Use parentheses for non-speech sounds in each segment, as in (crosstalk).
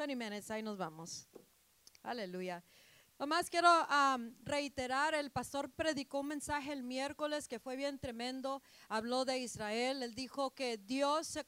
20 minutes, ahí nos vamos. Aleluya. Nomás quiero reiterar, el pastor predicó un mensaje el miércoles que fue bien tremendo, habló de Israel, él dijo que Dios se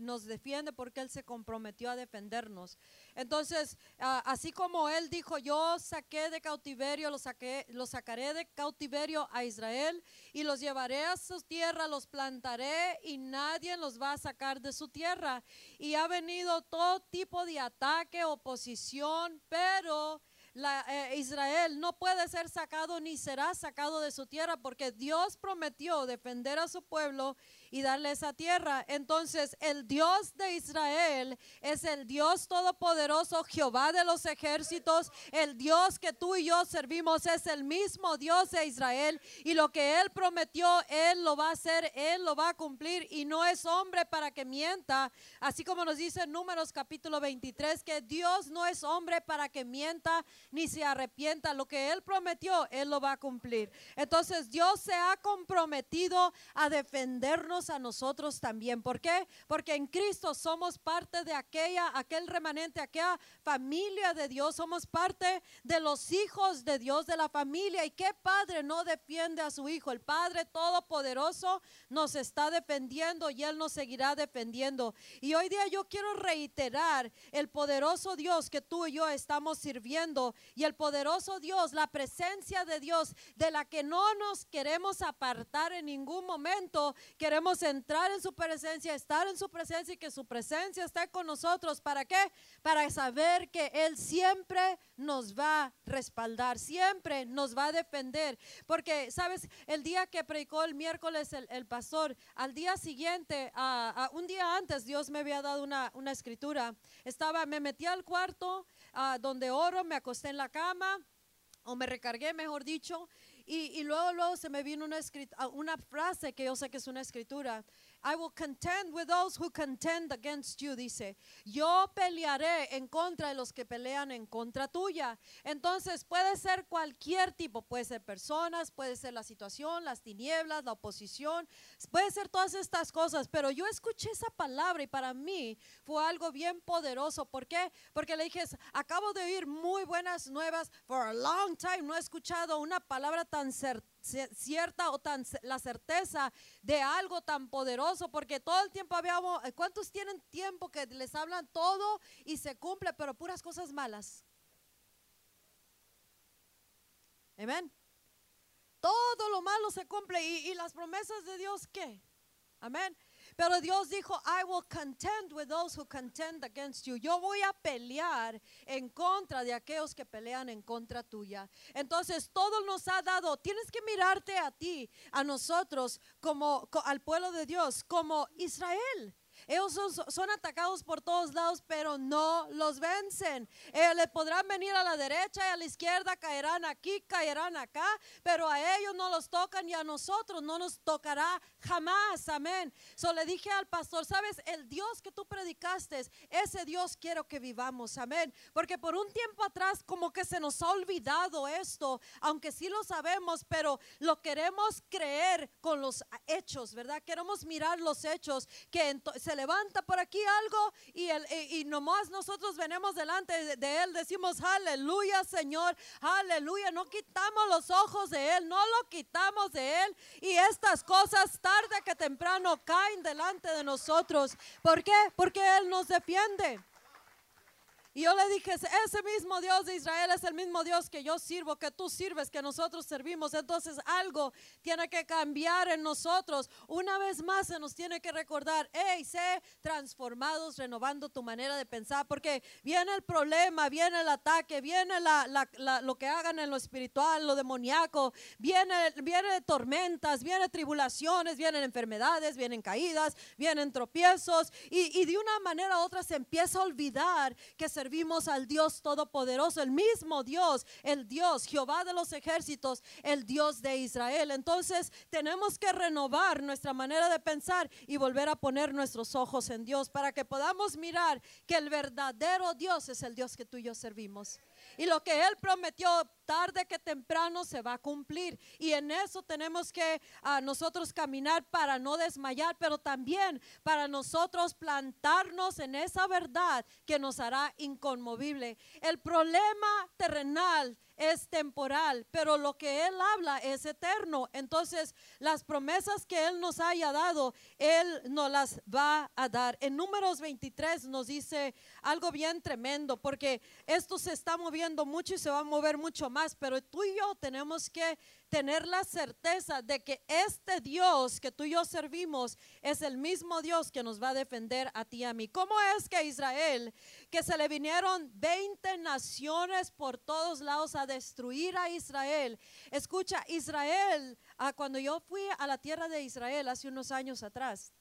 nos defiende porque Él se comprometió a defendernos. Entonces, así como Él dijo, yo saqué de cautiverio, los, saqué, los sacaré de cautiverio a Israel y los llevaré a su tierra, los plantaré y nadie los va a sacar de su tierra. Y ha venido todo tipo de ataque, oposición, pero la, eh, Israel no puede ser sacado ni será sacado de su tierra porque Dios prometió defender a su pueblo y darle esa tierra. Entonces el Dios de Israel es el Dios todopoderoso, Jehová de los ejércitos, el Dios que tú y yo servimos es el mismo Dios de Israel. Y lo que Él prometió, Él lo va a hacer, Él lo va a cumplir. Y no es hombre para que mienta, así como nos dice en Números capítulo 23, que Dios no es hombre para que mienta ni se arrepienta, lo que Él prometió, Él lo va a cumplir. Entonces Dios se ha comprometido a defendernos a nosotros también. ¿Por qué? Porque en Cristo somos parte de aquella, aquel remanente, aquella familia de Dios, somos parte de los hijos de Dios, de la familia. ¿Y qué padre no defiende a su hijo? El Padre Todopoderoso nos está defendiendo y Él nos seguirá defendiendo. Y hoy día yo quiero reiterar el poderoso Dios que tú y yo estamos sirviendo y el poderoso Dios, la presencia de Dios de la que no nos queremos apartar en ningún momento. Queremos entrar en su presencia, estar en su presencia y que su presencia esté con nosotros. ¿Para qué? Para saber que Él siempre nos va a respaldar, siempre nos va a defender. Porque, ¿sabes? El día que predicó el miércoles el, pastor, al día siguiente, ah, un día antes, Dios me había dado una, una escritura. Estaba, me metí al cuarto ah, donde oro, me acosté en la cama o me recargué, mejor dicho, y, y luego, luego se me vino una, ah, una frase que yo sé que es una escritura. I will contend with those who contend against you, dice. Yo pelearé en contra de los que pelean en contra tuya. Entonces puede ser cualquier tipo, puede ser personas, puede ser la situación, las tinieblas, la oposición, puede ser todas estas cosas, pero yo escuché esa palabra y para mí fue algo bien poderoso. ¿Por qué? Porque le dije, acabo de oír muy buenas nuevas, for a long time no he escuchado una palabra tan cer- cie- cierta o tan la certeza de algo tan poderoso, porque todo el tiempo habíamos, ¿cuántos tienen tiempo que les hablan todo y se cumple, pero puras cosas malas? Amén. Todo lo malo se cumple y, y las promesas de Dios, ¿qué? Amén. Pero Dios dijo, I will contend with those who contend against you. Yo voy a pelear en contra de aquellos que pelean en contra tuya. Entonces, todo nos ha dado, tienes que mirarte a ti, a nosotros, como co- al pueblo de Dios, como Israel. Ellos son, atacados por todos lados, pero no los vencen. Eh, le podrán venir a la derecha y a la izquierda, caerán aquí, caerán acá, pero a ellos no los tocan y a nosotros no nos tocará jamás. Amén. So le dije al pastor, sabes, el Dios que tú predicaste, ese Dios quiero que vivamos. Amén. Porque por un tiempo atrás como que se nos ha olvidado esto, aunque sí lo sabemos, pero lo queremos creer con los hechos, ¿verdad? Queremos mirar los hechos, que ento- levanta por aquí algo y, el, y nomás nosotros venimos delante de, de Él, decimos, aleluya Señor, aleluya, no quitamos los ojos de Él, no lo quitamos de Él y estas cosas tarde que temprano caen delante de nosotros. ¿Por qué? Porque Él nos defiende. Y yo le dije, ese mismo Dios de Israel es el mismo Dios que yo sirvo, que tú sirves, que nosotros servimos. Entonces algo tiene que cambiar en nosotros. Una vez más se nos tiene que recordar, hey, sé transformados, renovando tu manera de pensar, porque viene el problema, viene el ataque, viene lo que hagan en lo espiritual, lo demoníaco, viene, viene tormentas, viene tribulaciones, vienen enfermedades, vienen caídas, vienen tropiezos, y, y de una manera u otra se empieza a olvidar que servimos al Dios Todopoderoso, el mismo Dios, el Dios, Jehová de los ejércitos, el Dios de Israel. Entonces tenemos que renovar nuestra manera de pensar y volver a poner nuestros ojos en Dios para que podamos mirar que el verdadero Dios es el Dios que tú y yo servimos. Y lo que Él prometió tarde que temprano se va a cumplir. Y en eso tenemos que ah, nosotros caminar para no desmayar, pero también para nosotros plantarnos en esa verdad que nos hará inconmovible. El problema terrenal es temporal, pero lo que Él habla es eterno. Entonces, las promesas que Él nos haya dado, Él nos las va a dar. En números 23 nos dice algo bien tremendo, porque esto se está moviendo mucho y se va a mover mucho más, pero tú y yo tenemos que tener la certeza de que este Dios que tú y yo servimos es el mismo Dios que nos va a defender a ti y a mí. ¿Cómo es que Israel, que se le vinieron 20 naciones por todos lados a destruir a Israel? Escucha, Israel, ah, cuando yo fui a la tierra de Israel hace unos años atrás,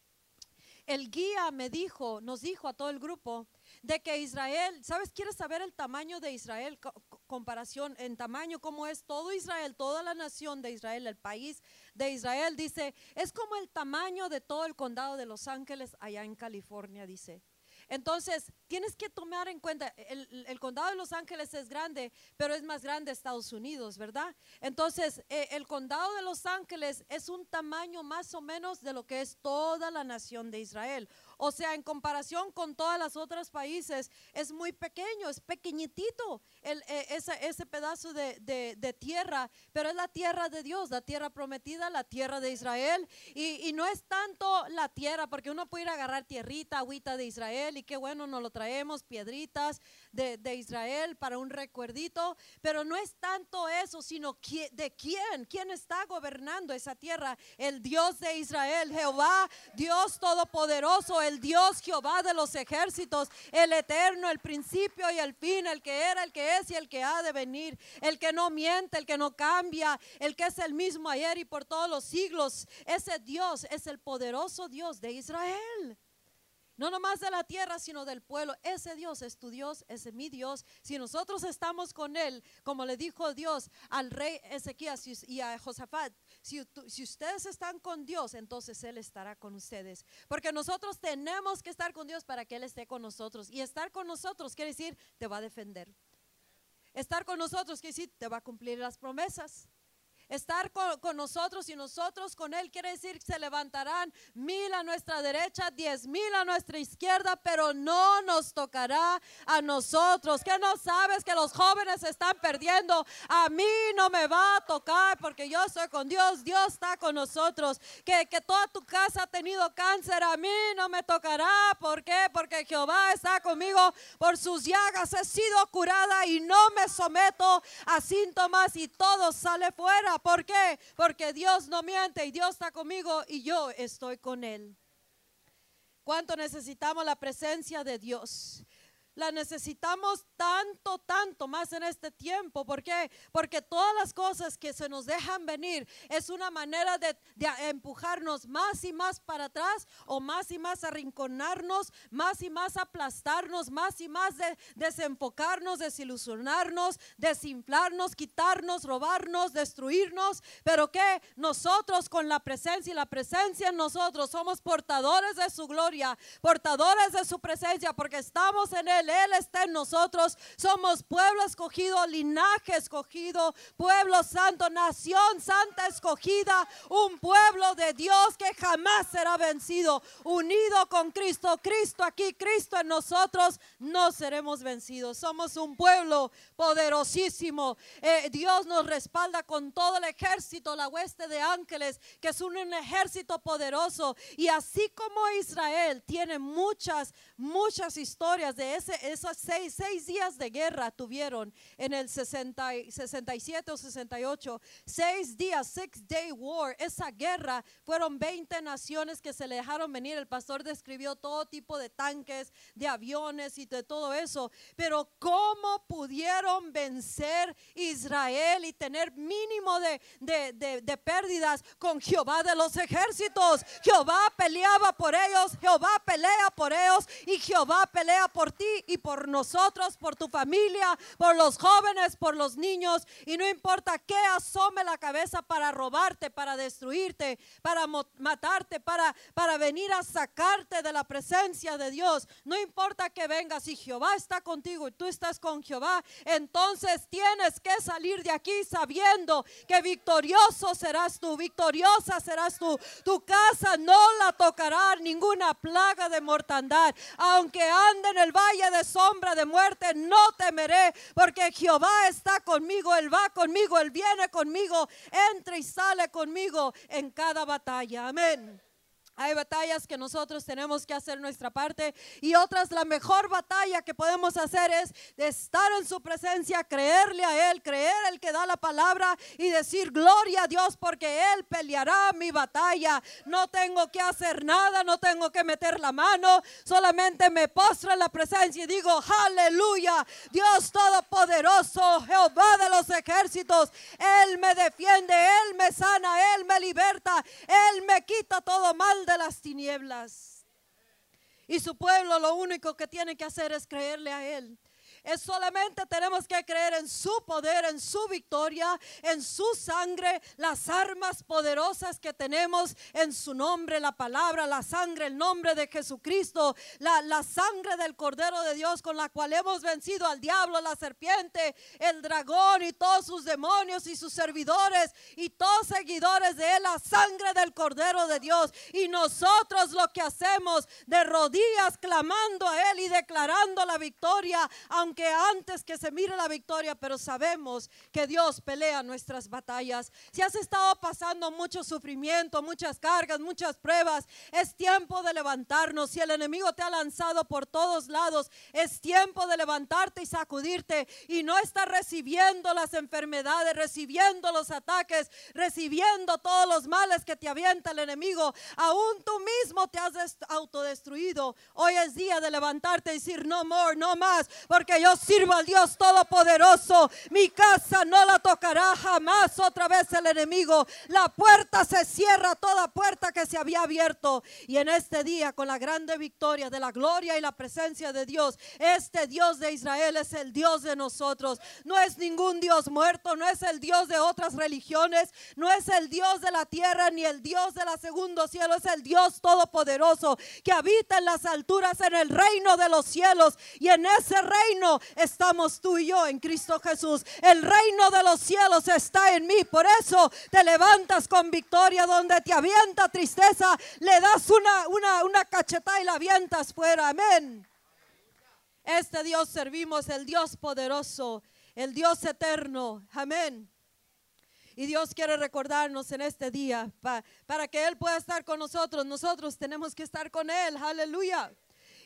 el guía me dijo, nos dijo a todo el grupo, de que Israel, ¿sabes? ¿Quieres saber el tamaño de Israel? comparación en tamaño, como es todo Israel, toda la nación de Israel, el país de Israel, dice, es como el tamaño de todo el condado de Los Ángeles allá en California, dice. Entonces, tienes que tomar en cuenta, el, condado de Los Ángeles es grande, pero es más grande Estados Unidos, ¿verdad? Entonces, eh, el condado de Los Ángeles es un tamaño más o menos de lo que es toda la nación de Israel. O sea, en comparación con todas las otros países, es muy pequeño, es pequeñitito eh, ese, pedazo de, de, tierra, pero es la tierra de Dios, la tierra prometida, la tierra de Israel. Y, y no es tanto la tierra, porque uno puede ir a agarrar tierrita, agüita de Israel, y qué bueno, nos lo traemos, piedritas de, de Israel para un recuerdito, pero no es tanto eso, sino de quién, quién está gobernando esa tierra, el Dios de Israel, Jehová, Dios Todopoderoso, el Dios Jehová de los ejércitos, el eterno, el principio y el fin, el que era, el que es y el que ha de venir, el que no miente, el que no cambia, el que es el mismo ayer y por todos los siglos. Ese Dios es el poderoso Dios de Israel. No nomás de la tierra, sino del pueblo. Ese Dios es tu Dios, ese es mi Dios. Si nosotros estamos con Él, como le dijo Dios al rey Ezequías y a Josafat, si, ustedes están con Dios, entonces Él estará con ustedes. Porque nosotros tenemos que estar con Dios para que Él esté con nosotros. Y estar con nosotros quiere decir, te va a defender. Estar con nosotros quiere decir, te va a cumplir las promesas estar con, nosotros y nosotros con Él. Quiere decir que se levantarán mil a nuestra derecha, diez mil a nuestra izquierda, pero no nos tocará a nosotros. Que no sabes que los jóvenes se están perdiendo. A mí no me va a tocar porque yo estoy con Dios. Dios está con nosotros. Que, que toda tu casa ha tenido cáncer. A mí no me tocará. ¿Por qué? Porque Jehová está conmigo. Por sus llagas he sido curada y no me someto a síntomas y todo sale fuera. ¿Por qué? Porque Dios no miente y Dios está conmigo y yo estoy con Él. ¿Cuánto necesitamos la presencia de Dios? La necesitamos tanto, tanto más en este tiempo. ¿Por qué? Porque todas las cosas que se nos dejan venir es una manera de, empujarnos más y más para atrás o más y más arrinconarnos, más y más aplastarnos, más y más de desenfocarnos, desilusionarnos, desinflarnos, quitarnos, robarnos, destruirnos. Pero que nosotros con la presencia y la presencia en nosotros somos portadores de su gloria, portadores de su presencia porque estamos en Él él, está en nosotros. Somos pueblo escogido, linaje escogido, pueblo santo, nación santa escogida, un pueblo de Dios que jamás será vencido, unido con Cristo, Cristo aquí, Cristo en nosotros, no seremos vencidos. Somos un pueblo poderosísimo. Eh, Dios nos respalda con todo el ejército, la hueste de ángeles, que es un ejército poderoso. Y así como Israel tiene muchas, muchas historias de ese esos seis, días de guerra tuvieron en el 60, 67 o 68. Seis días, six day war. Esa guerra fueron 20 naciones que se le dejaron venir. El pastor describió todo tipo de tanques, de aviones y de todo eso. Pero ¿cómo pudieron vencer Israel y tener mínimo de, de, de pérdidas con Jehová de los ejércitos? Jehová peleaba por ellos, Jehová pelea por ellos y Jehová pelea por ti y por nosotros, por tu familia, por los jóvenes, por los niños. Y no importa qué asome la cabeza para robarte, para destruirte, para matarte, para, para venir a sacarte de la presencia de Dios. No importa que vengas, si Jehová está contigo y tú estás con Jehová, entonces tienes que salir de aquí sabiendo que victorioso serás tú, victoriosa serás tú. Tu casa no la tocará ninguna plaga de mortandad, aunque ande en el valle de sombra de muerte, no temeré, porque Jehová está conmigo, Él va conmigo, Él viene conmigo, entra y sale conmigo en cada batalla. Amén. Hay batallas que nosotros tenemos que hacer nuestra parte y otras la mejor batalla que podemos hacer es de estar en su presencia, creerle a Él, creer el que da la palabra y decir gloria a Dios porque Él peleará mi batalla. No tengo que hacer nada, no tengo que meter la mano, solamente me postro en la presencia y digo aleluya, Dios todopoderoso, Jehová de los ejércitos, Él me defiende, Él me sana, Él me liberta, Él me quita todo mal de las tinieblas. Y su pueblo lo único que tiene que hacer es creerle a Él. Es solamente tenemos que creer en su poder, en su victoria, en su sangre, las armas poderosas que tenemos en su nombre, la palabra, la sangre, el nombre de Jesucristo, la, la sangre del Cordero de Dios con la cual hemos vencido al diablo, la serpiente, el dragón y todos sus demonios y sus servidores y todos seguidores de él, la sangre del Cordero de Dios. Y nosotros lo que hacemos de rodillas clamando a él y declarando la victoria, aunque que antes que se mire la victoria, pero sabemos que Dios pelea nuestras batallas. Si has estado pasando mucho sufrimiento, muchas cargas, muchas pruebas, es tiempo de levantarnos. Si el enemigo te ha lanzado por todos lados, es tiempo de levantarte y sacudirte y no estar recibiendo las enfermedades, recibiendo los ataques, recibiendo todos los males que te avienta el enemigo. Aún tú mismo te has autodestruido. Hoy es día de levantarte y decir no more, no más, porque yo sirvo al Dios Todopoderoso. Mi casa no la tocará jamás otra vez el enemigo. La puerta se cierra, toda puerta que se había abierto. Y en este día, con la grande victoria de la gloria y la presencia de Dios, este Dios de Israel es el Dios de nosotros. No es ningún Dios muerto, no es el Dios de otras religiones, no es el Dios de la tierra ni el Dios de la segundo cielo, es el Dios Todopoderoso que habita en las alturas en el reino de los cielos. Y en ese reino estamos tú y yo en Cristo Jesús. El reino de los cielos está en mí. Por eso te levantas con victoria donde te avienta tristeza. Le das una, una, una cachetada y la avientas fuera. Amén. Este Dios servimos, el Dios poderoso, el Dios eterno. Amén. Y Dios quiere recordarnos en este día para que Él pueda estar con nosotros. Nosotros tenemos que estar con Él. Aleluya.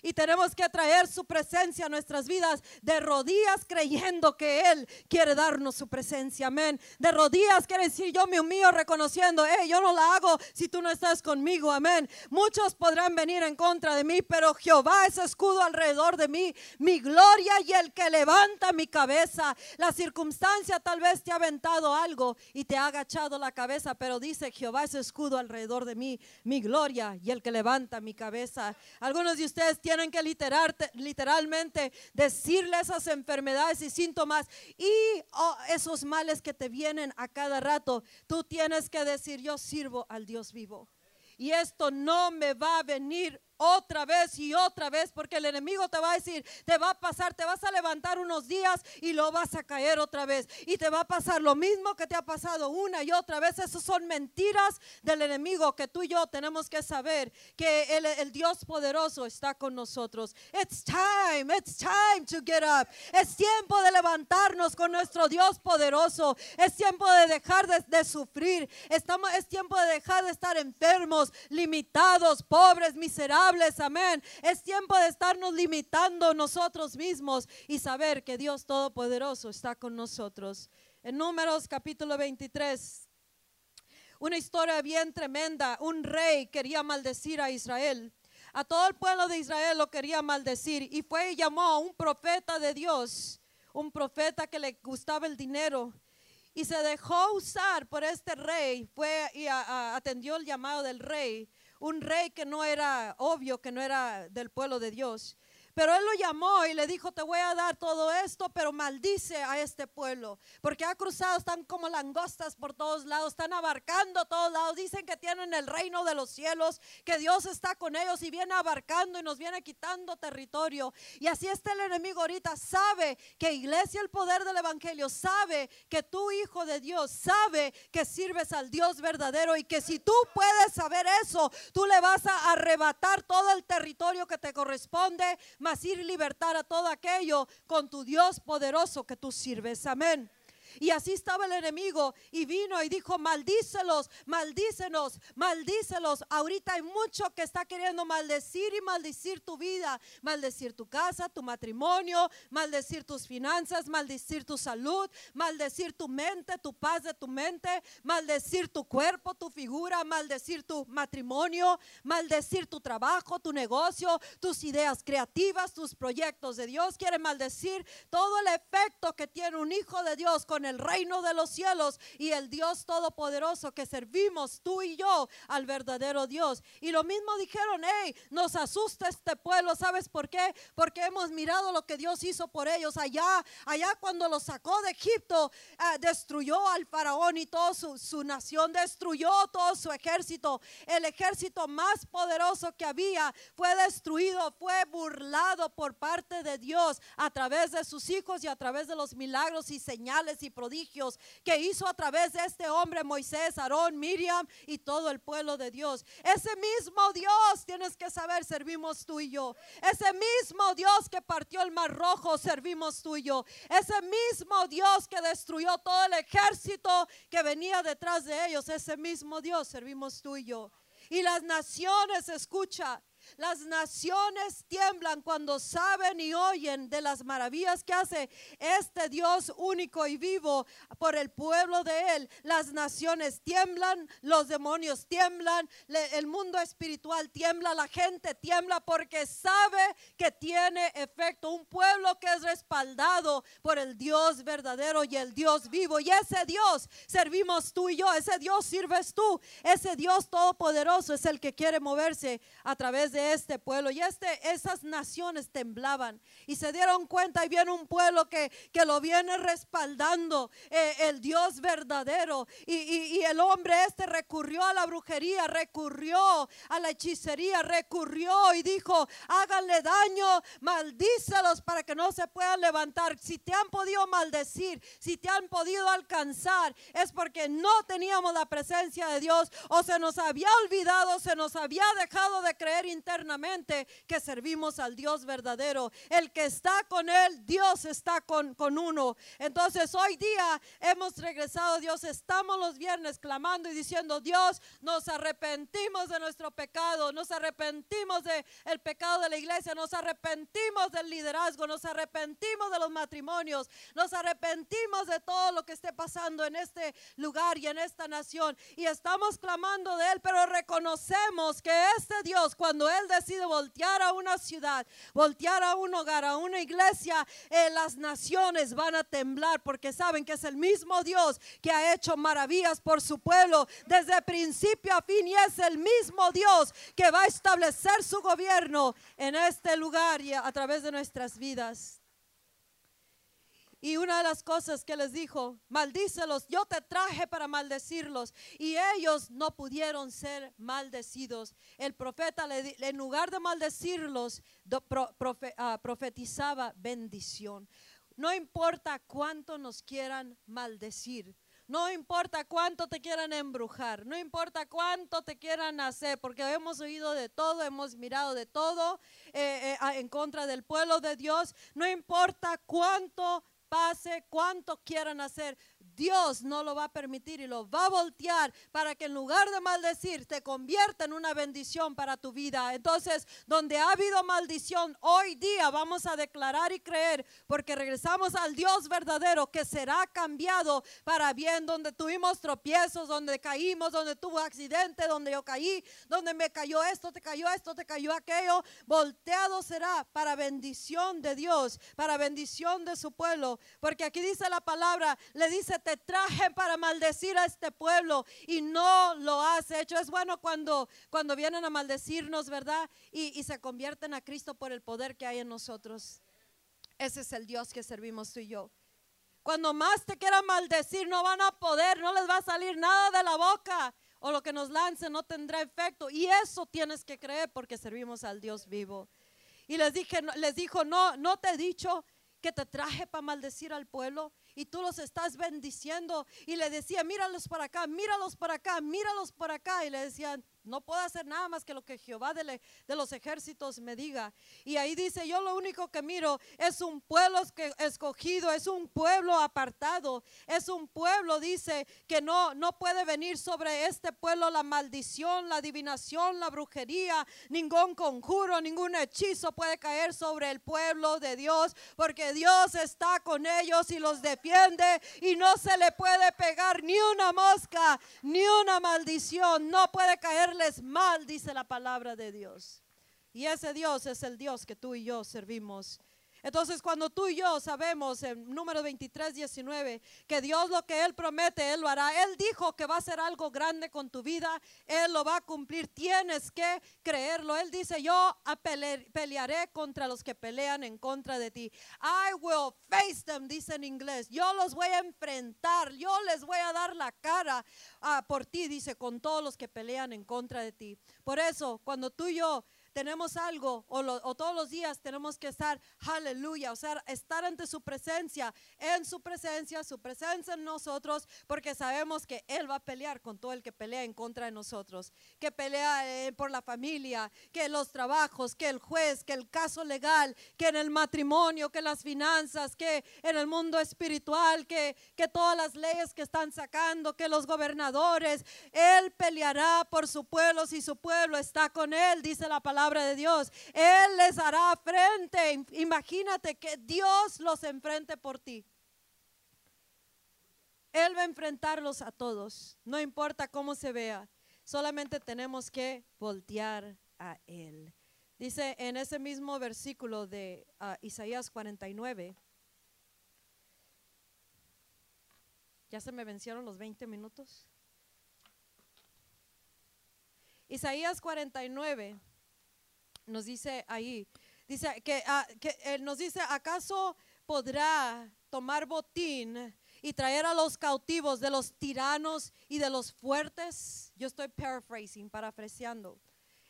Y tenemos que traer su presencia a nuestras vidas de rodillas creyendo que Él quiere darnos su presencia. Amén. De rodillas quiere decir yo me humillo reconociendo, eh, yo no la hago si tú no estás conmigo. Amén. Muchos podrán venir en contra de mí, pero Jehová es escudo alrededor de mí, mi gloria y el que levanta mi cabeza. La circunstancia tal vez te ha aventado algo y te ha agachado la cabeza, pero dice Jehová es escudo alrededor de mí, mi gloria y el que levanta mi cabeza. Algunos de ustedes tienen que literalmente decirle esas enfermedades y síntomas y oh, esos males que te vienen a cada rato. Tú tienes que decir, yo sirvo al Dios vivo. Y esto no me va a venir otra vez y otra vez, porque el enemigo te va a decir, te va a pasar, te vas a levantar unos días y lo vas a caer otra vez. Y te va a pasar lo mismo que te ha pasado una y otra vez. Esas son mentiras del enemigo que tú y yo tenemos que saber que el, Dios poderoso está con nosotros. It's time, it's time to get up. Es tiempo de levantarnos con nuestro Dios poderoso. Es tiempo de dejar de, de sufrir. Estamos, es tiempo de dejar de estar enfermos, limitados, pobres, miserables amén. Es tiempo de estarnos limitando nosotros mismos y saber que Dios Todopoderoso está con nosotros. En Números capítulo 23, una historia bien tremenda. Un rey quería maldecir a Israel. A todo el pueblo de Israel lo quería maldecir y fue y llamó a un profeta de Dios, un profeta que le gustaba el dinero y se dejó usar por este rey, fue y atendió el llamado del rey un rey que no era obvio, que no era del pueblo de Dios. Pero él lo llamó y le dijo, te voy a dar todo esto, pero maldice a este pueblo, porque ha cruzado, están como langostas por todos lados, están abarcando todos lados, dicen que tienen el reino de los cielos, que Dios está con ellos y viene abarcando y nos viene quitando territorio. Y así está el enemigo ahorita, sabe que iglesia, el poder del evangelio, sabe que tú, hijo de Dios, sabe que sirves al Dios verdadero y que si tú puedes saber eso, tú le vas a arrebatar todo el territorio que te corresponde mas ir libertar a todo aquello con tu Dios poderoso que tú sirves. Amén. Y así estaba el enemigo y vino y dijo, maldícelos, maldícenos, maldícelos. Ahorita hay mucho que está queriendo maldecir y maldecir tu vida, maldecir tu casa, tu matrimonio, maldecir tus finanzas, maldecir tu salud, maldecir tu mente, tu paz de tu mente, maldecir tu cuerpo, tu figura, maldecir tu matrimonio, maldecir tu trabajo, tu negocio, tus ideas creativas, tus proyectos de Dios. Quiere maldecir todo el efecto que tiene un hijo de Dios con el reino de los cielos y el Dios todopoderoso que servimos tú y yo al verdadero Dios. Y lo mismo dijeron, hey, nos asusta este pueblo, ¿sabes por qué? Porque hemos mirado lo que Dios hizo por ellos allá, allá cuando los sacó de Egipto, eh, destruyó al faraón y toda su, su nación, destruyó todo su ejército. El ejército más poderoso que había fue destruido, fue burlado por parte de Dios a través de sus hijos y a través de los milagros y señales y prodigios que hizo a través de este hombre Moisés, Aarón, Miriam y todo el pueblo de Dios. Ese mismo Dios, tienes que saber, servimos tú y yo. Ese mismo Dios que partió el mar rojo, servimos tú y yo. Ese mismo Dios que destruyó todo el ejército que venía detrás de ellos, ese mismo Dios, servimos tú y las naciones, escucha, las naciones tiemblan cuando saben y oyen de las maravillas que hace este Dios único y vivo por el pueblo de Él. Las naciones tiemblan, los demonios tiemblan, el mundo espiritual tiembla, la gente tiembla porque sabe que tiene efecto. Un pueblo que es respaldado por el Dios verdadero y el Dios vivo. Y ese Dios servimos tú y yo, ese Dios sirves tú, ese Dios todopoderoso es el que quiere moverse a través de este pueblo. Y este, esas naciones temblaban y se dieron cuenta y viene un pueblo que, que lo viene respaldando, eh, el Dios verdadero. Y, y, el hombre este recurrió a la brujería, recurrió a la hechicería, recurrió y dijo, háganle daño, maldícelos para que no se puedan levantar. Si te han podido maldecir, si te han podido alcanzar, es porque no teníamos la presencia de Dios o se nos había olvidado, se nos había dejado de creer eternamente que servimos al Dios verdadero. El que está con Él, Dios está con, con uno. Entonces hoy día hemos regresado, Dios, estamos los viernes clamando y diciendo, Dios, nos arrepentimos de nuestro pecado, nos arrepentimos del el pecado de la iglesia, nos arrepentimos del liderazgo, nos arrepentimos de los matrimonios, nos arrepentimos de todo lo que esté pasando en este lugar y en esta nación. Y estamos clamando de Él, pero reconocemos que este Dios, cuando Él él decide voltear a una ciudad, voltear a un hogar, a una iglesia, eh, las naciones van a temblar porque saben que es el mismo Dios que ha hecho maravillas por su pueblo desde principio a fin y es el mismo Dios que va a establecer su gobierno en este lugar y a través de nuestras vidas. Y una de las cosas que les dijo, maldícelos, yo te traje para maldecirlos. Y ellos no pudieron ser maldecidos. El profeta, en lugar de maldecirlos, ah, profetizaba bendición. No importa cuánto nos quieran maldecir. No importa cuánto te quieran embrujar, no importa cuánto te quieran hacer, porque hemos oído de todo, hemos mirado de todo eh, eh, en contra del pueblo de Dios. No importa cuánto pase cuanto quieran hacer. Dios no lo va a permitir y lo va a voltear para que en lugar de maldecir te convierta en una bendición para tu vida. Entonces, donde ha habido maldición, hoy día vamos a declarar y creer porque regresamos al Dios verdadero que será cambiado para bien, donde tuvimos tropiezos, donde caímos, donde tuvo accidente, donde yo caí, donde me cayó esto, te cayó esto, te cayó aquello, volteado será para bendición de Dios, para bendición de su pueblo, porque aquí dice la palabra, le dice te traje para maldecir a este pueblo y no lo has hecho. Es bueno cuando, cuando vienen a maldecirnos, ¿verdad? Y, y se convierten a Cristo por el poder que hay en nosotros. Ese es el Dios que servimos tú y yo. Cuando más te quieran maldecir, no van a poder, no les va a salir nada de la boca. O lo que nos lance no tendrá efecto. Y eso tienes que creer porque servimos al Dios vivo. Y les dije, les dijo, no, no te he dicho que te traje para maldecir al pueblo y tú los estás bendiciendo. Y le decía, míralos por acá, míralos por acá, míralos por acá. Y le decían, no puedo hacer nada más que lo que Jehová de, los ejércitos me diga. Y ahí dice, yo lo único que miro es un pueblo escogido, es un pueblo apartado, es un pueblo, dice, que no, no puede venir sobre este pueblo la maldición, la adivinación, la brujería, ningún conjuro, ningún hechizo puede caer sobre el pueblo de Dios, porque Dios está con ellos y los defiende y no se le puede pegar ni una mosca, ni una maldición, no puede caerles mal, dice la palabra de Dios. Y ese Dios es el Dios que tú y yo servimos. Entonces, cuando tú y yo sabemos en número 23, 19, que Dios lo que Él promete, Él lo hará. Él dijo que va a hacer algo grande con tu vida, Él lo va a cumplir. Tienes que creerlo. Él dice, yo pelearé contra los que pelean en contra de ti. I will face them, dice en inglés. Yo los voy a enfrentar, yo les voy a dar la cara ah, por ti, dice, con todos los que pelean en contra de ti. Por eso, cuando tú y yo tenemos algo o, todos los días tenemos que estar, aleluya, o sea, estar ante su presencia, en su presencia, su presencia en nosotros, porque sabemos que Él va a pelear con todo el que pelea en contra de nosotros, que pelea eh, por la familia, que los trabajos, que el juez, que el caso legal, que en el matrimonio, que las finanzas, que en el mundo espiritual, que, que todas las leyes que están sacando, que los gobernadores, Él peleará por su pueblo si su pueblo está con Él, dice la palabra de Dios. Él les hará frente. Imagínate que Dios los enfrente por ti. Él va a enfrentarlos a todos, no importa cómo se vea, solamente tenemos que voltear a Él. Dice en ese mismo versículo de ah, Isaías 49, ya se me vencieron los 20 minutos. Isaías 49 nos dice ahí, dice que, ah, que él nos dice, ¿acaso podrá tomar botín y traer a los cautivos de los tiranos y de los fuertes? Yo estoy paraphrasing, parafraseando.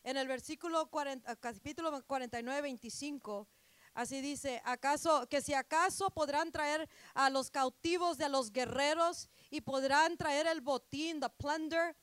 En el versículo 40, capítulo 49, 25, así dice, acaso que si acaso podrán traer a los cautivos de los guerreros y podrán traer el botín, the plunder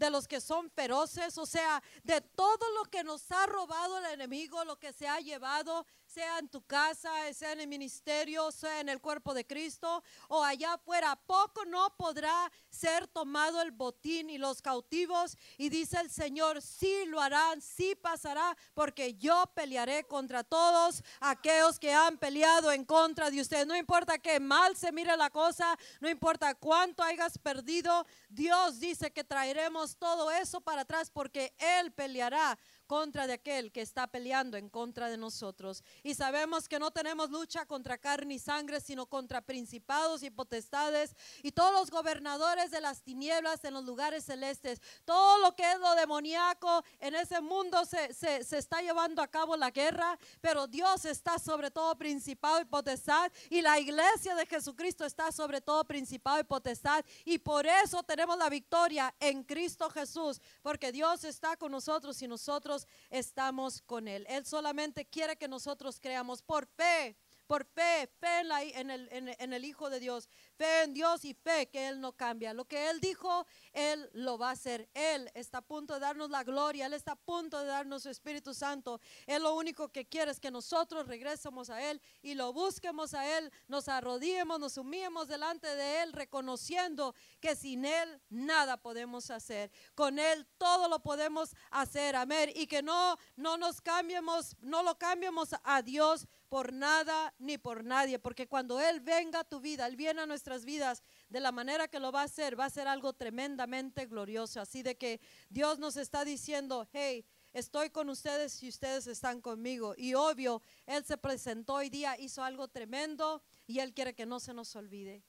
de los que son feroces, o sea, de todo lo que nos ha robado el enemigo, lo que se ha llevado, sea en tu casa, sea en el ministerio, sea en el cuerpo de Cristo o allá afuera, poco no podrá ser tomado el botín y los cautivos. Y dice el Señor, sí lo harán, sí pasará, porque yo pelearé contra todos aquellos que han peleado en contra de usted. No importa que mal se mire la cosa, no importa cuánto hayas perdido, Dios dice que traeremos todo eso para atrás porque Él peleará contra de aquel que está peleando en contra de nosotros. Y sabemos que no tenemos lucha contra carne y sangre, sino contra principados y potestades y todos los gobernadores de las tinieblas en los lugares celestes. Todo lo que es lo demoníaco en ese mundo se, se- se está llevando a cabo la guerra, pero Dios está sobre todo principado y potestad y la iglesia de Jesucristo está sobre todo principado y potestad y por eso tenemos la victoria en Cristo Jesús, porque Dios está con nosotros y nosotros estamos con Él. Él solamente quiere que nosotros creamos por fe. Por fe, fe en, la- en el, en- el Hijo de Dios, fe en Dios y fe que Él no cambia. Lo que Él dijo, Él lo va a hacer. Él está a punto de darnos la gloria, Él está a punto de darnos su Espíritu Santo. Él lo único que quiere es que nosotros regresemos a Él y lo busquemos a Él, nos arrodillemos, nos humillemos delante de Él, reconociendo que sin Él nada podemos hacer. Con Él todo lo podemos hacer, amén. Y que no, no nos cambiemos, no lo cambiemos a Dios por nada ni por nadie, porque cuando Él venga a tu vida, Él viene a vidas de la manera que lo va a hacer, va a ser algo tremendamente glorioso. Así de que Dios nos está diciendo, hey, estoy con ustedes y ustedes están conmigo. Y obvio, Él se presentó hoy día, hizo algo tremendo y Él quiere que no se nos olvide.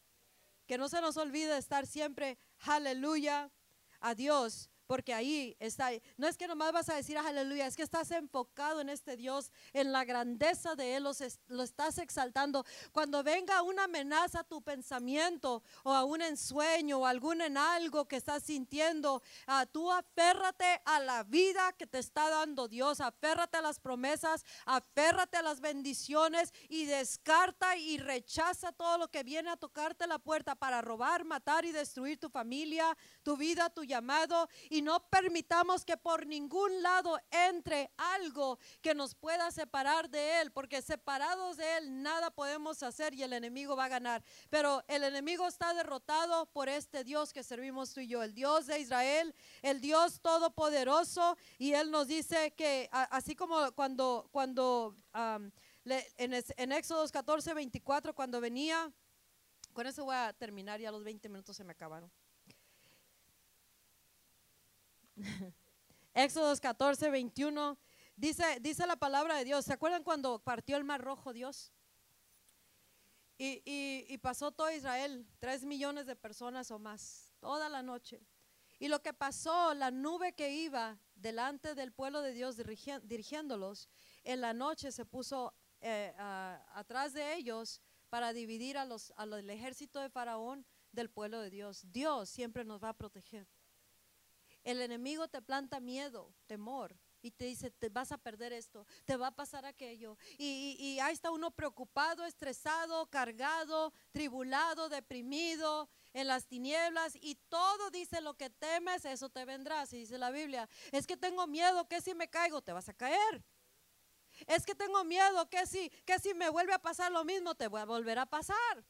Que no se nos olvide estar siempre, aleluya, a Dios. Porque ahí está, no es que nomás vas a decir aleluya, es que estás enfocado en este Dios, en la grandeza de Él, los lo estás exaltando. Cuando venga una amenaza a tu pensamiento o a un ensueño o algún en algo que estás sintiendo, ah, tú aférrate a la vida que te está dando Dios, aférrate a las promesas, aférrate a las bendiciones y descarta y rechaza todo lo que viene a tocarte la puerta para robar, matar y destruir tu familia, tu vida, tu llamado. Y y no permitamos que por ningún lado entre algo que nos pueda separar de Él, porque separados de Él nada podemos hacer y el enemigo va a ganar. Pero el enemigo está derrotado por este Dios que servimos tú y yo, el Dios de Israel, el Dios todopoderoso, y Él nos dice que así como cuando, cuando en, en Éxodos 14, 24, cuando venía, con eso voy a terminar, ya los 20 minutos se me acabaron. (laughs) Éxodos 14, 21. Dice, dice la palabra de Dios. ¿Se acuerdan cuando partió el mar rojo Dios? Y, y, pasó todo Israel, tres millones de personas o más, toda la noche. Y lo que pasó, la nube que iba delante del pueblo de Dios dirigiéndolos, en la noche se puso eh, atrás de ellos para dividir a los, al ejército de Faraón del pueblo de Dios. Dios siempre nos va a proteger. El enemigo te planta miedo, temor, y te dice, te vas a perder esto, te va a pasar aquello. Y, ahí está uno preocupado, estresado, cargado, tribulado, deprimido, en las tinieblas, y todo dice lo que temes, eso te vendrá. Si dice la Biblia, es que tengo miedo, que si me caigo, te vas a caer. Es que tengo miedo, que si, que si me vuelve a pasar lo mismo, te voy a volver a pasar.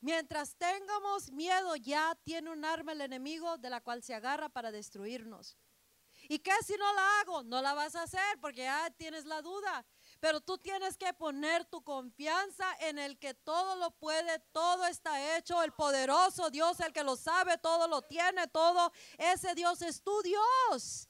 Mientras tengamos miedo, ya tiene un arma el enemigo de la cual se agarra para destruirnos. ¿Y qué si no la hago? No la vas a hacer porque ya tienes la duda. Pero tú tienes que poner tu confianza en el que todo lo puede, todo está hecho, el poderoso Dios, el que lo sabe, todo lo tiene, todo. Ese Dios es tu Dios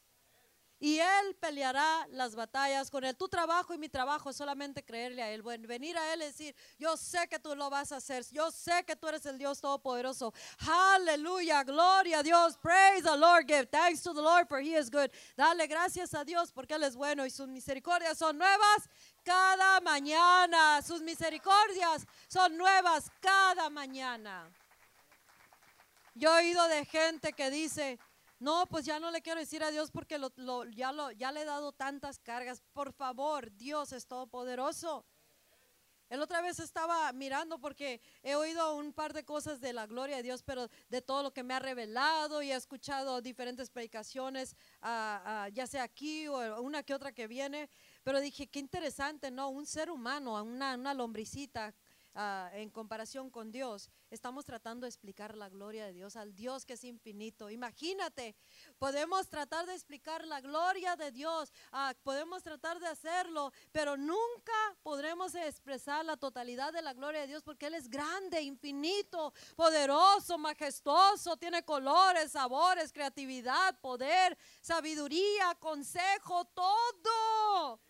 y Él peleará las batallas con Él. Tu trabajo y mi trabajo solamente creerle a Él. Venir a Él y decir, yo sé que tú lo vas a hacer, yo sé que tú eres el Dios Todopoderoso. Aleluya, gloria a Dios, praise the Lord, give thanks to the Lord for He is good. Dale gracias a Dios porque Él es bueno y sus misericordias son nuevas cada mañana. Sus misericordias son nuevas cada mañana. Yo he oído de gente que dice, no, pues ya no le quiero decir a Dios porque lo, ya, lo, ya le he dado tantas cargas. Por favor, Dios es todopoderoso. El otra vez estaba mirando porque he oído un par de cosas de la gloria de Dios, pero de todo lo que me ha revelado y he escuchado diferentes predicaciones, ah, ya sea aquí o una que otra que viene. Pero dije, qué interesante, ¿no? Un ser humano, una, una lombricita Ah, en comparación con Dios, estamos tratando de explicar la gloria de Dios al Dios que es infinito. Imagínate, podemos tratar de explicar la gloria de Dios, ah, podemos tratar de hacerlo, pero nunca podremos expresar la totalidad de la gloria de Dios porque Él es grande, infinito, poderoso, majestuoso, tiene colores, sabores, creatividad, poder, sabiduría, consejo, todo.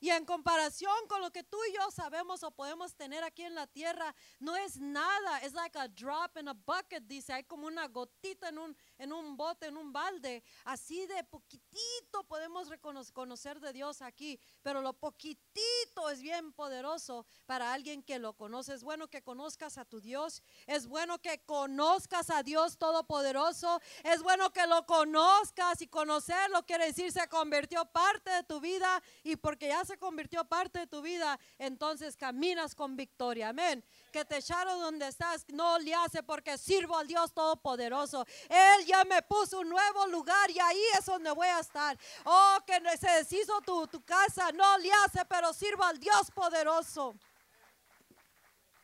Y en comparación con lo que tú y yo sabemos o podemos tener aquí en la tierra, no es nada. Es like a drop in a bucket, dice. Hay como una gotita en un, en un bote, en un balde. Así de poquitito podemos reconocer de Dios aquí. Pero lo poquitito es bien poderoso para alguien que lo conoce. Es bueno que conozcas a tu Dios. Es bueno que conozcas a Dios Todopoderoso. Es bueno que lo conozcas y conocerlo quiere decir se convirtió parte de tu vida y porque ya se convirtió parte de tu vida, entonces caminas con victoria. Amén. Que te echaron donde estás, no le hace porque sirvo al Dios Todopoderoso. Él ya me puso un nuevo lugar y ahí es donde voy a estar. Oh, que se deshizo tu, tu casa, no le hace, pero sirvo al Dios poderoso.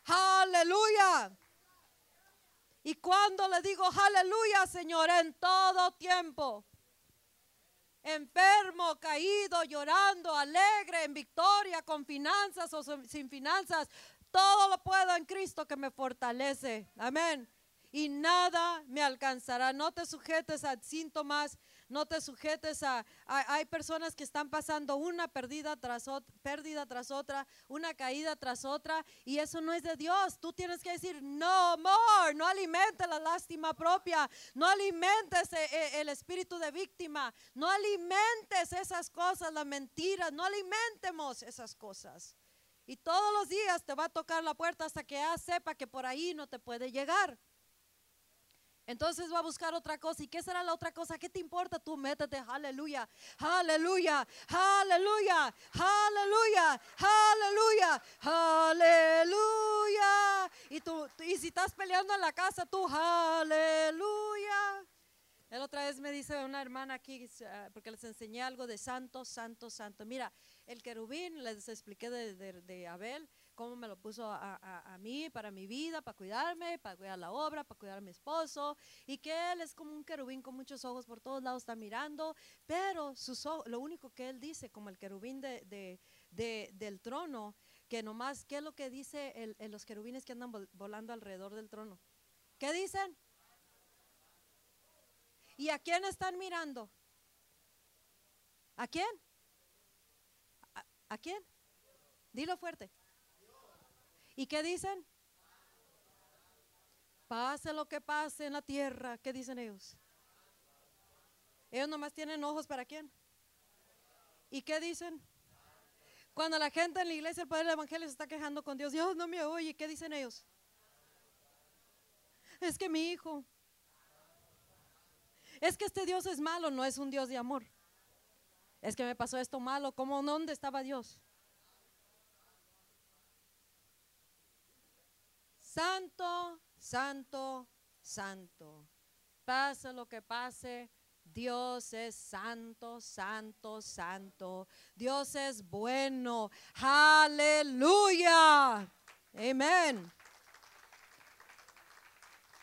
Aleluya. Y cuando le digo aleluya, Señor, en todo tiempo enfermo, caído, llorando, alegre, en victoria, con finanzas o sin finanzas. Todo lo puedo en Cristo que me fortalece. Amén. Y nada me alcanzará. No te sujetes a síntomas no te sujetes a, hay personas que están pasando una pérdida tras otra, pérdida tras otra, una caída tras otra, y eso no es de Dios. Tú tienes que decir, no more, no alimentes la lástima propia, no alimentes eh, eh, el espíritu de víctima, no alimentes esas cosas, las mentiras, no alimentemos esas cosas. Y todos los días te va a tocar la puerta hasta que ya sepa que por ahí no te puede llegar. Entonces va a buscar otra cosa. ¿Y qué será la otra cosa? ¿Qué te importa? Tú métete, aleluya, aleluya, aleluya, aleluya, aleluya, aleluya. Y tú, y si estás peleando en la casa, tú, aleluya. El otra vez me dice una hermana aquí, ah, porque les enseñé algo de santo, santo, santo. Mira, el querubín, les expliqué de- de Abel, cómo me lo puso a, a- mí, para mi vida, para cuidarme, para cuidar la obra, para cuidar a mi esposo, y que él es como un querubín con muchos ojos por todos lados, está mirando, pero sus ojos, lo único que él dice, como el querubín de, de- de- del trono, que nomás, ¿qué es lo que dice el- los querubines que andan vol- volando alrededor del trono? ¿Qué dicen? ¿Y a quién están mirando? ¿A quién? ¿A, a quién? Dilo fuerte. ¿Y qué dicen? Pase lo que pase en la tierra. ¿Qué dicen ellos? Ellos nomás tienen ojos para quién. ¿Y qué dicen? Cuando la gente en la iglesia, el poder del evangelio se está quejando con Dios, Dios no me oye, ¿qué dicen ellos? Es que mi hijo, es que este Dios es malo, no es un Dios de amor. Es que me pasó esto malo, ¿cómo dónde estaba Dios? Santo, santo, santo. Pase lo que pase, Dios es santo, santo, santo. Dios es bueno. Aleluya. Amén.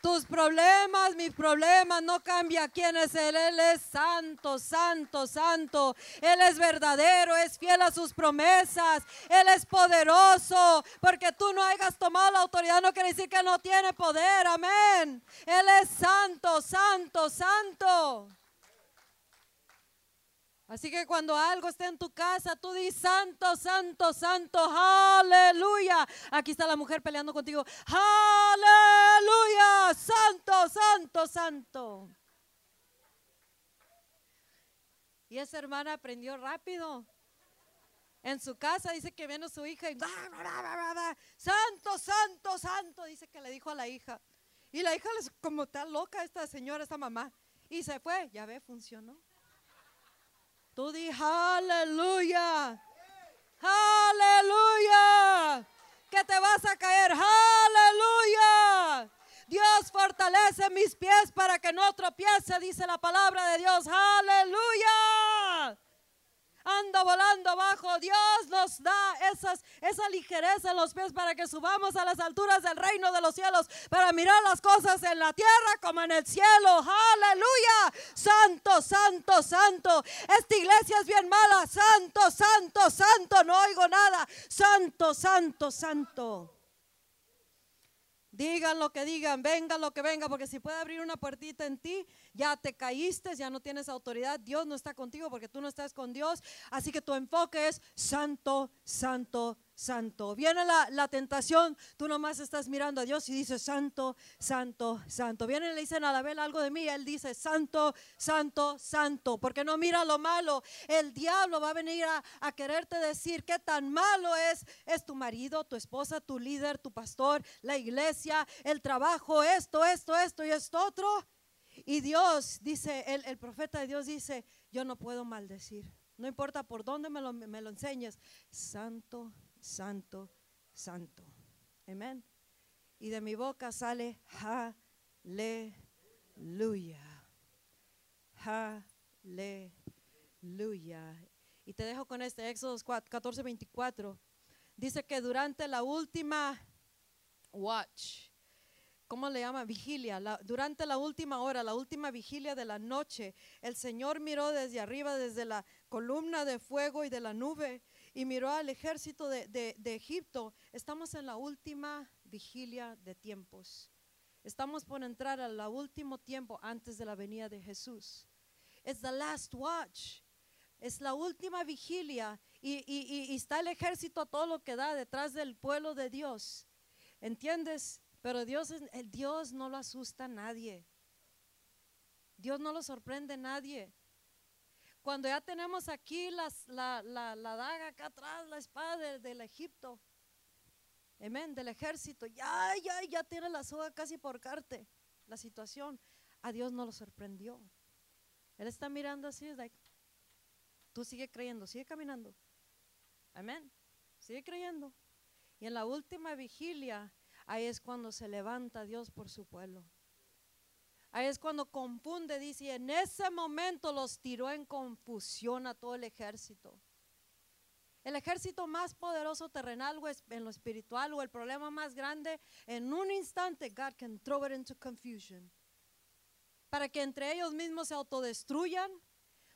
Tus problemas, mis problemas, no cambia quién es Él. Él es santo, santo, santo. Él es verdadero, es fiel a sus promesas. Él es poderoso. Porque tú no hayas tomado la autoridad no quiere decir que no tiene poder. Amén. Él es santo, santo, santo. Así que cuando algo esté en tu casa, tú di santo, santo, santo, aleluya. Aquí está la mujer peleando contigo. Aleluya, santo, santo, santo. Y esa hermana aprendió rápido. En su casa dice que vino su hija y santo, santo, santo, dice que le dijo a la hija. Y la hija les como está loca esta señora, esta mamá. Y se fue, ya ve, funcionó. Tú di aleluya. Aleluya. Que te vas a caer. Aleluya. Dios fortalece mis pies para que no tropiece, dice la palabra de Dios. Aleluya. Anda volando abajo. Dios nos da esas, esa ligereza en los pies para que subamos a las alturas del reino de los cielos, para mirar las cosas en la tierra como en el cielo. Aleluya. Santo, santo, santo. Esta iglesia es bien mala. Santo, santo, santo. No oigo nada. Santo, santo, santo. Digan lo que digan, venga lo que venga, porque si puede abrir una puertita en ti, ya te caíste, ya no tienes autoridad, Dios no está contigo porque tú no estás con Dios, así que tu enfoque es santo, santo, santo. Viene la, la tentación, tú nomás estás mirando a Dios y dices santo, santo, santo. Viene y le dicen a vela algo de mí, él dice santo, santo, santo, porque no mira lo malo. El diablo va a venir a, a quererte decir qué tan malo es, es tu marido, tu esposa, tu líder, tu pastor, la iglesia, el trabajo, esto, esto, esto y esto otro. Y Dios dice, el, profeta de Dios dice, yo no puedo maldecir. No importa por dónde me lo, me lo enseñes. Santo, santo, santo. Amén. Y de mi boca sale aleluya. Aleluya. Y te dejo con este Éxodo 14, 24. Dice que durante la última watch, ¿cómo le llama? Vigilia. Durante la última hora, la última vigilia de la noche, el Señor miró desde arriba, desde la columna de fuego y de la nube, y miró al ejército de, Egipto. Estamos en la última vigilia de tiempos. Estamos por entrar al último tiempo antes de la venida de Jesús. It's the last watch. Es la última vigilia y- y está el ejército a todo lo que da detrás del pueblo de Dios. ¿Entiendes? Pero Dios, el Dios no lo asusta a nadie. Dios no lo sorprende a nadie. Cuando ya tenemos aquí las- la, la- la daga acá atrás, la espada de- del Egipto, amén, del ejército, ya, ya, ya tiene la soga casi por carte la situación. A Dios no lo sorprendió. Él está mirando así, es like, tú sigue creyendo, sigue caminando. Amén. Sigue creyendo. Y en la última vigilia, ahí es cuando se levanta Dios por su pueblo. Ahí es cuando confunde, dice, y en ese momento los tiró en confusión a todo el ejército. El ejército más poderoso terrenal o en lo espiritual o el problema más grande, en un instante God can throw it into confusion. Para que entre ellos mismos se autodestruyan,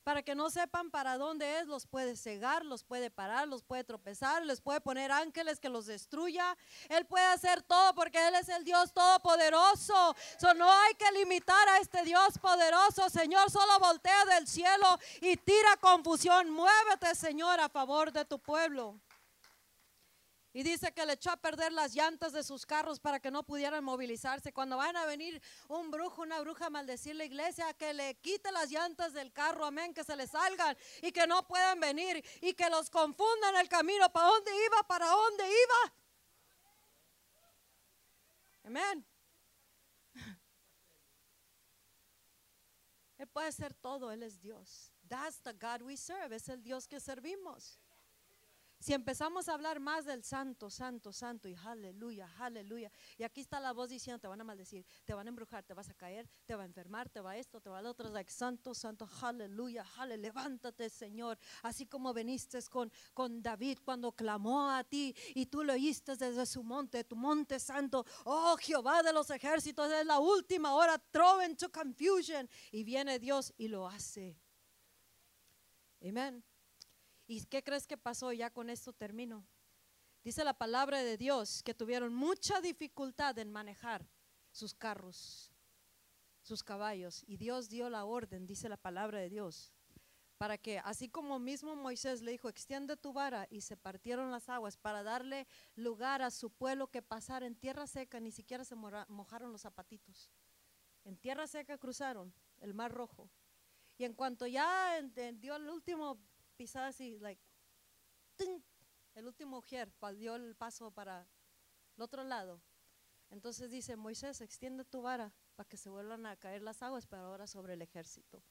para que no sepan para dónde es, los puede cegar, los puede parar, los puede tropezar, les puede poner ángeles que los destruya. Él puede hacer todo porque Él es el Dios todopoderoso. So, no hay que limitar a este Dios poderoso. Señor, solo voltea del cielo y tira confusión. Muévete, Señor, a favor de tu pueblo. Y dice que le echó a perder las llantas de sus carros para que no pudieran movilizarse. Cuando van a venir un brujo, una bruja a maldecir la iglesia, que le quite las llantas del carro, amén, que se le salgan y que no puedan venir y que los confundan el camino. ¿Para dónde iba? ¿Para dónde iba? Amén. Él puede ser todo, Él es Dios. That's the God we serve, es el Dios que servimos. Si empezamos a hablar más del santo, santo, santo y aleluya, aleluya. Y aquí está la voz diciendo, te van a maldecir, te van a embrujar, te vas a caer, te va a enfermar, te va esto, te va lo otro. Like, santo, santo, aleluya, aleluya. Levántate, Señor. Así como viniste con, con David cuando clamó a ti y tú lo oíste desde su monte, tu monte santo. Oh, Jehová de los ejércitos, es la última hora. Throw into confusion. Y viene Dios y lo hace. Amén. ¿Y qué crees que pasó? Ya con esto termino. Dice la palabra de Dios que tuvieron mucha dificultad en manejar sus carros, sus caballos. Y Dios dio la orden, dice la palabra de Dios, para que así como mismo Moisés le dijo, extiende tu vara y se partieron las aguas para darle lugar a su pueblo que pasara en tierra seca, ni siquiera se mojaron los zapatitos. En tierra seca cruzaron el mar rojo. Y en cuanto ya dio el último pisada así, like, el último ujier, dio el paso para el otro lado. Entonces dice, Moisés, extiende tu vara para que se vuelvan a caer las aguas, pero ahora sobre el ejército.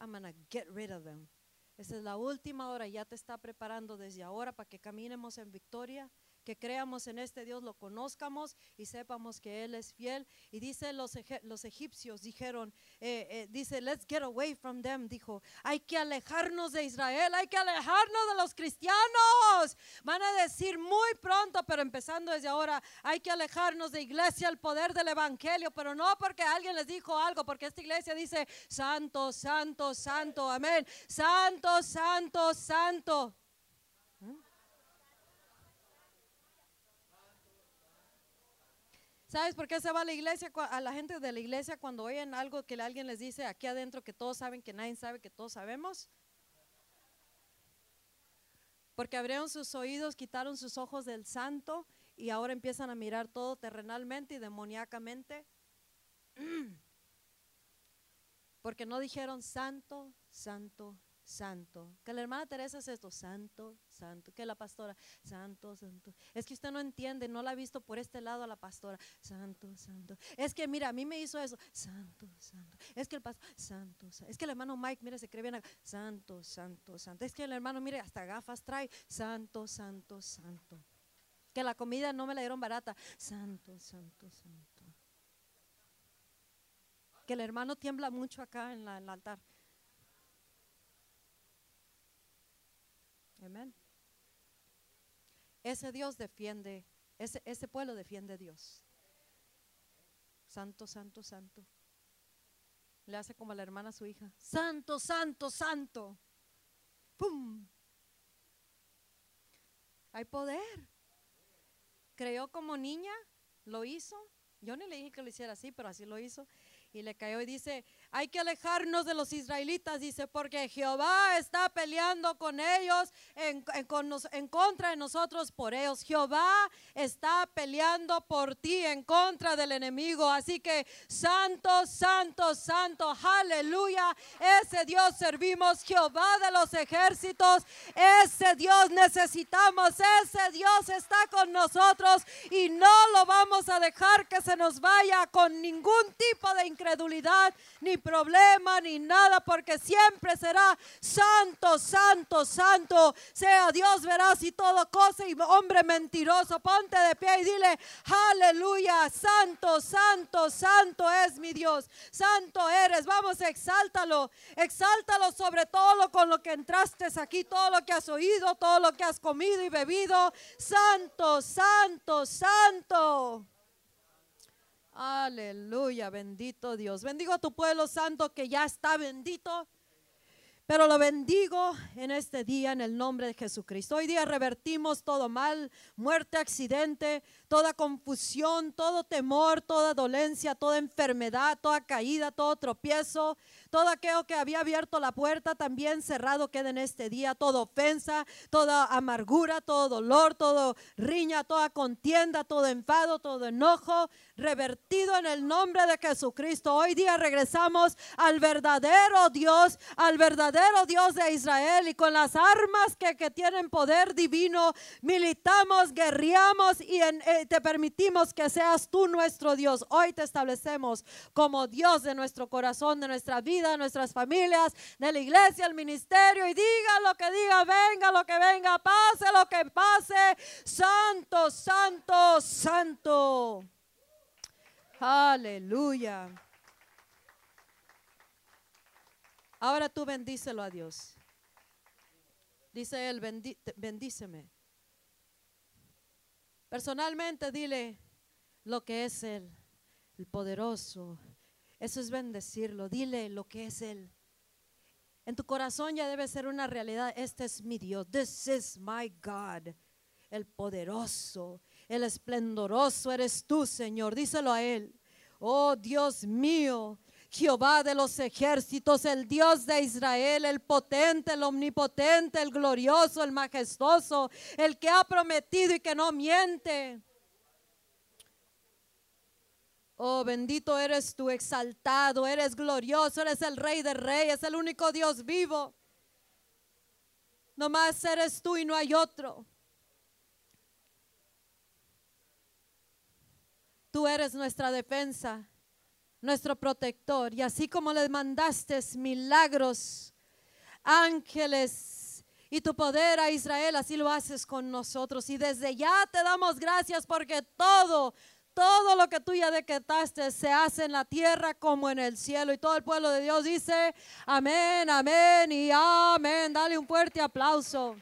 I'm gonna get rid of them. Esa es la última hora, ya te está preparando desde ahora para que caminemos en victoria, que creamos en este Dios, lo conozcamos y sepamos que Él es fiel. Y dice los, los egipcios, dijeron, eh, eh, dice, let's get away from them, dijo, hay que alejarnos de Israel, hay que alejarnos de los cristianos. Van a decir muy pronto, pero empezando desde ahora, hay que alejarnos de iglesia, el poder del evangelio, pero no porque alguien les dijo algo, porque esta iglesia dice, santo, santo, santo, amén, santo, santo, santo. ¿Sabes por qué se va a la iglesia? A la gente de la iglesia cuando oyen algo que alguien les dice aquí adentro que todos saben que nadie sabe que todos sabemos. Porque abrieron sus oídos, quitaron sus ojos del santo y ahora empiezan a mirar todo terrenalmente y demoníacamente. (clears throat) Porque no dijeron santo, santo, santo. Que la hermana Teresa es esto, santo, santo. Que la pastora, santo, santo. Es que usted no entiende, no la ha visto por este lado a la pastora, santo, santo. Es que mira, a mí me hizo eso, santo, santo. Es que el pastor, santo, santo. Es que el hermano Mike, mire, se cree bien, acá, santo, santo, santo. Es que el hermano, mire, hasta gafas trae, santo, santo, santo. Que la comida no me la dieron barata, santo, santo, santo. Que el hermano tiembla mucho acá en, la- en el altar. Amén. Ese Dios defiende, ese, ese pueblo defiende a Dios. Santo, santo, santo. Le hace como a la hermana a su hija. Santo, santo, santo. ¡Pum! Hay poder. Creó como niña, lo hizo. Yo ni le dije que lo hiciera así, pero así lo hizo. Y le cayó y dice, hay que alejarnos de los israelitas, dice, porque Jehová está peleando con ellos, en, contra de nosotros por ellos. Jehová está peleando por ti en contra del enemigo. Así que, santo, santo, santo, aleluya. Ese Dios servimos, Jehová de los ejércitos. Ese Dios necesitamos, ese Dios está con nosotros y no lo vamos a dejar que se nos vaya con ningún tipo de incredulidad, ni problema, ni nada, porque siempre será santo, santo, santo. Sea Dios verás y todo cosa y hombre mentiroso. Ponte de pie y dile, aleluya, santo, santo, santo es mi Dios. Santo eres. Vamos, exáltalo. Exáltalo sobre todo lo con lo que entraste aquí, todo lo que has oído, todo lo que has comido y bebido. Santo, santo, santo. Aleluya, bendito Dios. Bendigo a tu pueblo santo que ya está bendito. Pero lo bendigo en este día en el nombre de Jesucristo. Hoy día revertimos todo mal, muerte, accidente, toda confusión, todo temor, toda dolencia, toda enfermedad, toda caída, todo tropiezo, todo aquello que había abierto la puerta también cerrado queda en este día, toda ofensa, toda amargura, todo dolor, todo riña, toda contienda, todo enfado, todo enojo, revertido en el nombre de Jesucristo. Hoy día regresamos al verdadero Dios, al verdadero Dios de Israel y con las armas que, que tienen poder divino, militamos, guerreamos y en, eh, te permitimos que seas tú nuestro Dios. Hoy te establecemos como Dios de nuestro corazón, de nuestra vida, de nuestras familias, de la iglesia, el ministerio. Y diga lo que diga, venga lo que venga, pase lo que pase. Santo, santo, santo. Aleluya. Ahora tú bendícelo a Dios. Dice él, bendíceme. Personalmente dile lo que es Él, el poderoso. Eso es bendecirlo. Dile lo que es Él. En tu corazón ya debe ser una realidad. Este es mi Dios. This is my God. El poderoso, el esplendoroso eres tú, Señor. Díselo a Él. Oh Dios mío, Jehová de los ejércitos, el Dios de Israel, el potente, el omnipotente, el glorioso, el majestuoso, el que ha prometido y que no miente. Oh, bendito eres tú, exaltado, eres glorioso, eres el rey de reyes, el único Dios vivo. No más eres tú y no hay otro. Tú eres nuestra defensa nuestro protector. Y así como le mandaste milagros, ángeles y tu poder a Israel, así lo haces con nosotros. Y desde ya te damos gracias porque todo, todo lo que tú ya decretaste se hace en la tierra como en el cielo. Y todo el pueblo de Dios dice, amén, amén y amén. Dale un fuerte aplauso.